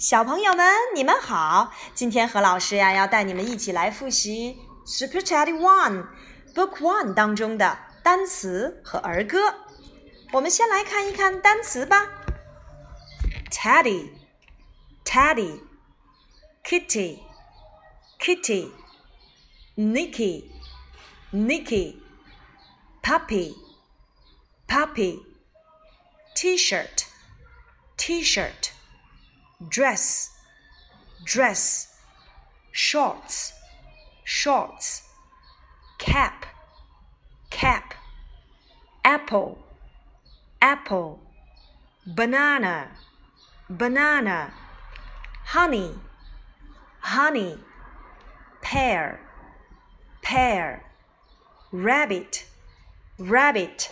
小朋友们，你们好！今天何老师呀，要带你们一起来复习《Super Teddy One》Book One 当中的单词和儿歌。我们先来看一看单词吧。Teddy, Teddy, Kitty, Kitty, Nicky, Nicky, Puppy, Puppy, T-shirt, T-shirt. Dress, dress, shorts, shorts, cap, cap, apple, apple, banana, banana, honey, honey, pear, pear, rabbit, rabbit,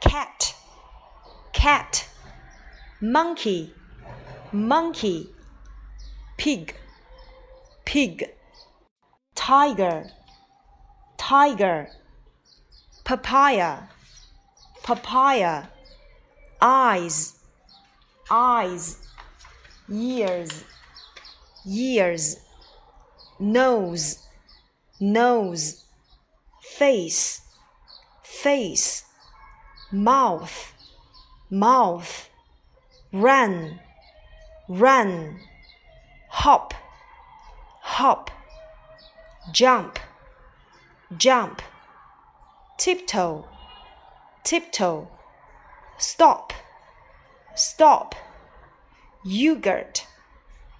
cat, cat, monkey monkey, pig, pig, tiger, tiger, papaya, papaya, eyes, eyes, ears, ears, nose, nose, face, face, mouth, mouth, run run, hop, hop, jump, jump, tiptoe, tiptoe, stop, stop, yogurt,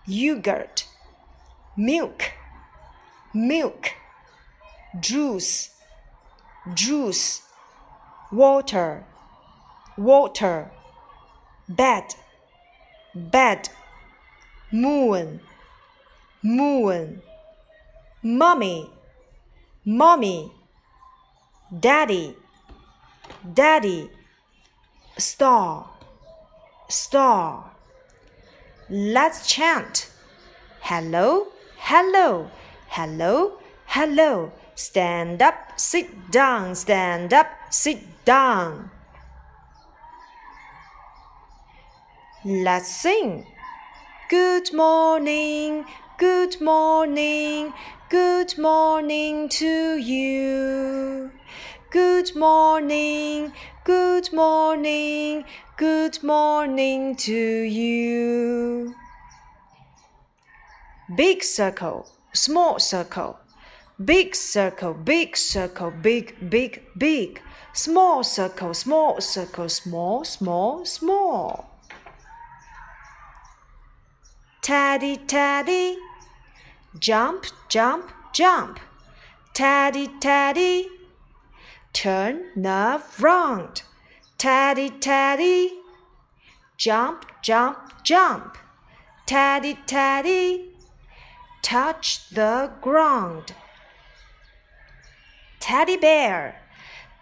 yogurt, milk, milk, juice, juice, water, water, bed, bed moon, moon, mommy, mommy, daddy, daddy, star, star. Let's chant. Hello, hello, hello, hello. Stand up, sit down, stand up, sit down. Let's sing. Good morning, good morning, good morning to you. Good morning, good morning, good morning to you. Big circle, small circle, big circle, big circle, big, big, big. Small circle, small circle, small, small, small. Teddy, Teddy. Jump, jump, jump. Teddy, Teddy. Turn around. Teddy, Teddy. Jump, jump, jump. Teddy, Teddy. Touch the ground. Teddy bear.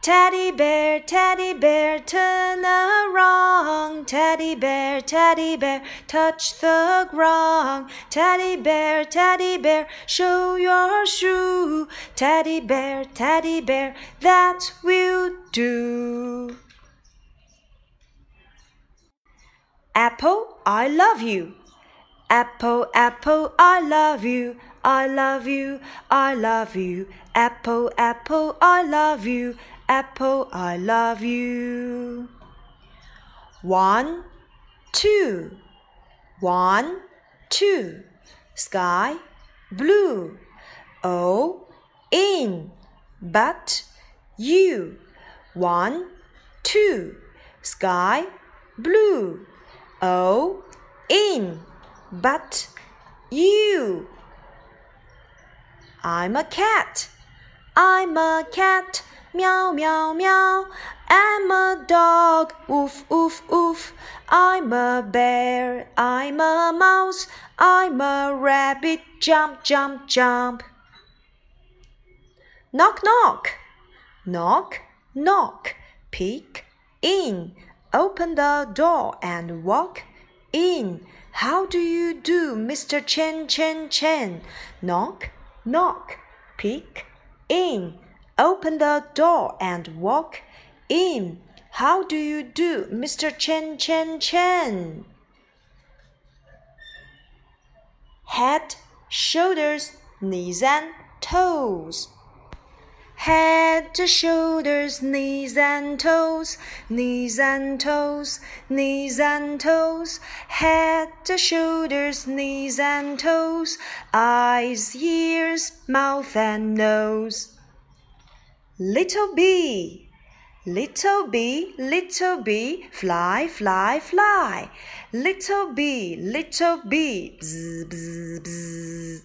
Teddy bear, teddy bear, turn around. Teddy bear, teddy bear, touch the ground. Teddy bear, teddy bear, show your shoe. Teddy bear, teddy bear, that will do. Apple, I love you. Apple, apple, I love you. I love you, I love you. Apple, apple, I love you. Apple, I love you. One, two, one, two. Sky, blue. O, in, but, you. One, two. Sky, blue. O, in, but, you. I'm a cat. I'm a cat meow meow meow. I'm a dog, woof woof woof. I'm a bear, I'm a mouse, I'm a rabbit, jump jump jump. Knock knock, knock knock. Peek in, open the door and walk in. How do you do, Mr. Chen Chen Chen? Knock knock, peek in. Open the door and walk in. How do you do, Mr. Chen Chen Chen? head, shoulders, knees and toes. Head, shoulders, knees and toes, knees and toes, knees and toes. Head, shoulders, knees and toes, eyes, ears, mouth and nose. Little bee, little bee, little bee, fly, fly, fly. Little bee, little bee, bzz, bzz, bzz.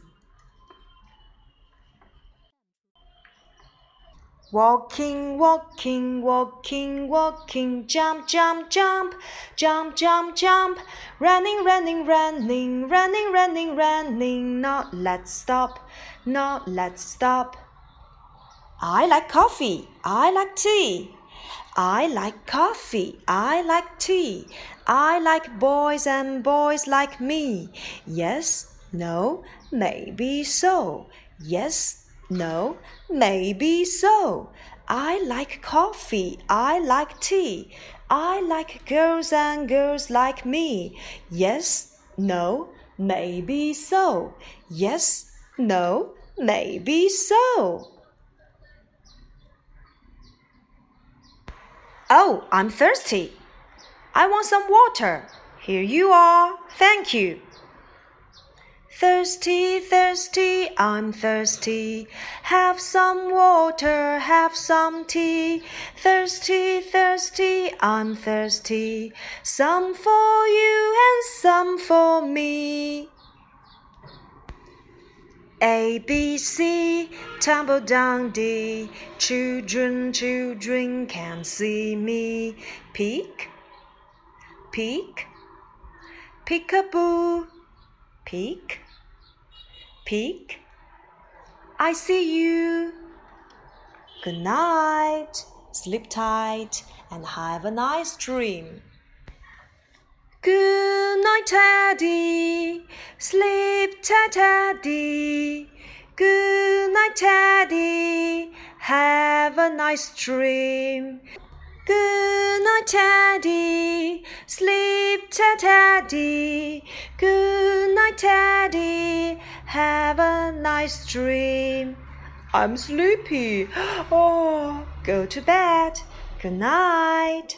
Walking, walking, walking, walking, jump, jump, jump, jump, jump, jump, running, running, running, running, running, running, not let's stop, not let's stop. I like coffee, I like tea. I like coffee, I like tea. I like boys and boys like me. Yes, no, maybe so. Yes, no, maybe so. I like coffee. I like tea. I like girls and girls like me. Yes, no, maybe so. Yes, no, maybe so. Oh, I'm thirsty. I want some water. Here you are. Thank you. Thirsty, thirsty, I'm thirsty. Have some water, have some tea. Thirsty, thirsty, I'm thirsty. Some for you and some for me. A, B, C, tumble down D. Children, children can see me. Peek, peek, peekaboo, peek peek. I see you. Good night. Sleep tight and have a nice dream. Good night, Teddy. Sleep Teddy. Good night, Teddy. Have a nice dream. Good night, Teddy. Sleep Teddy. Good night, Teddy. Have a nice dream. I'm sleepy. Oh, go to bed. Good night.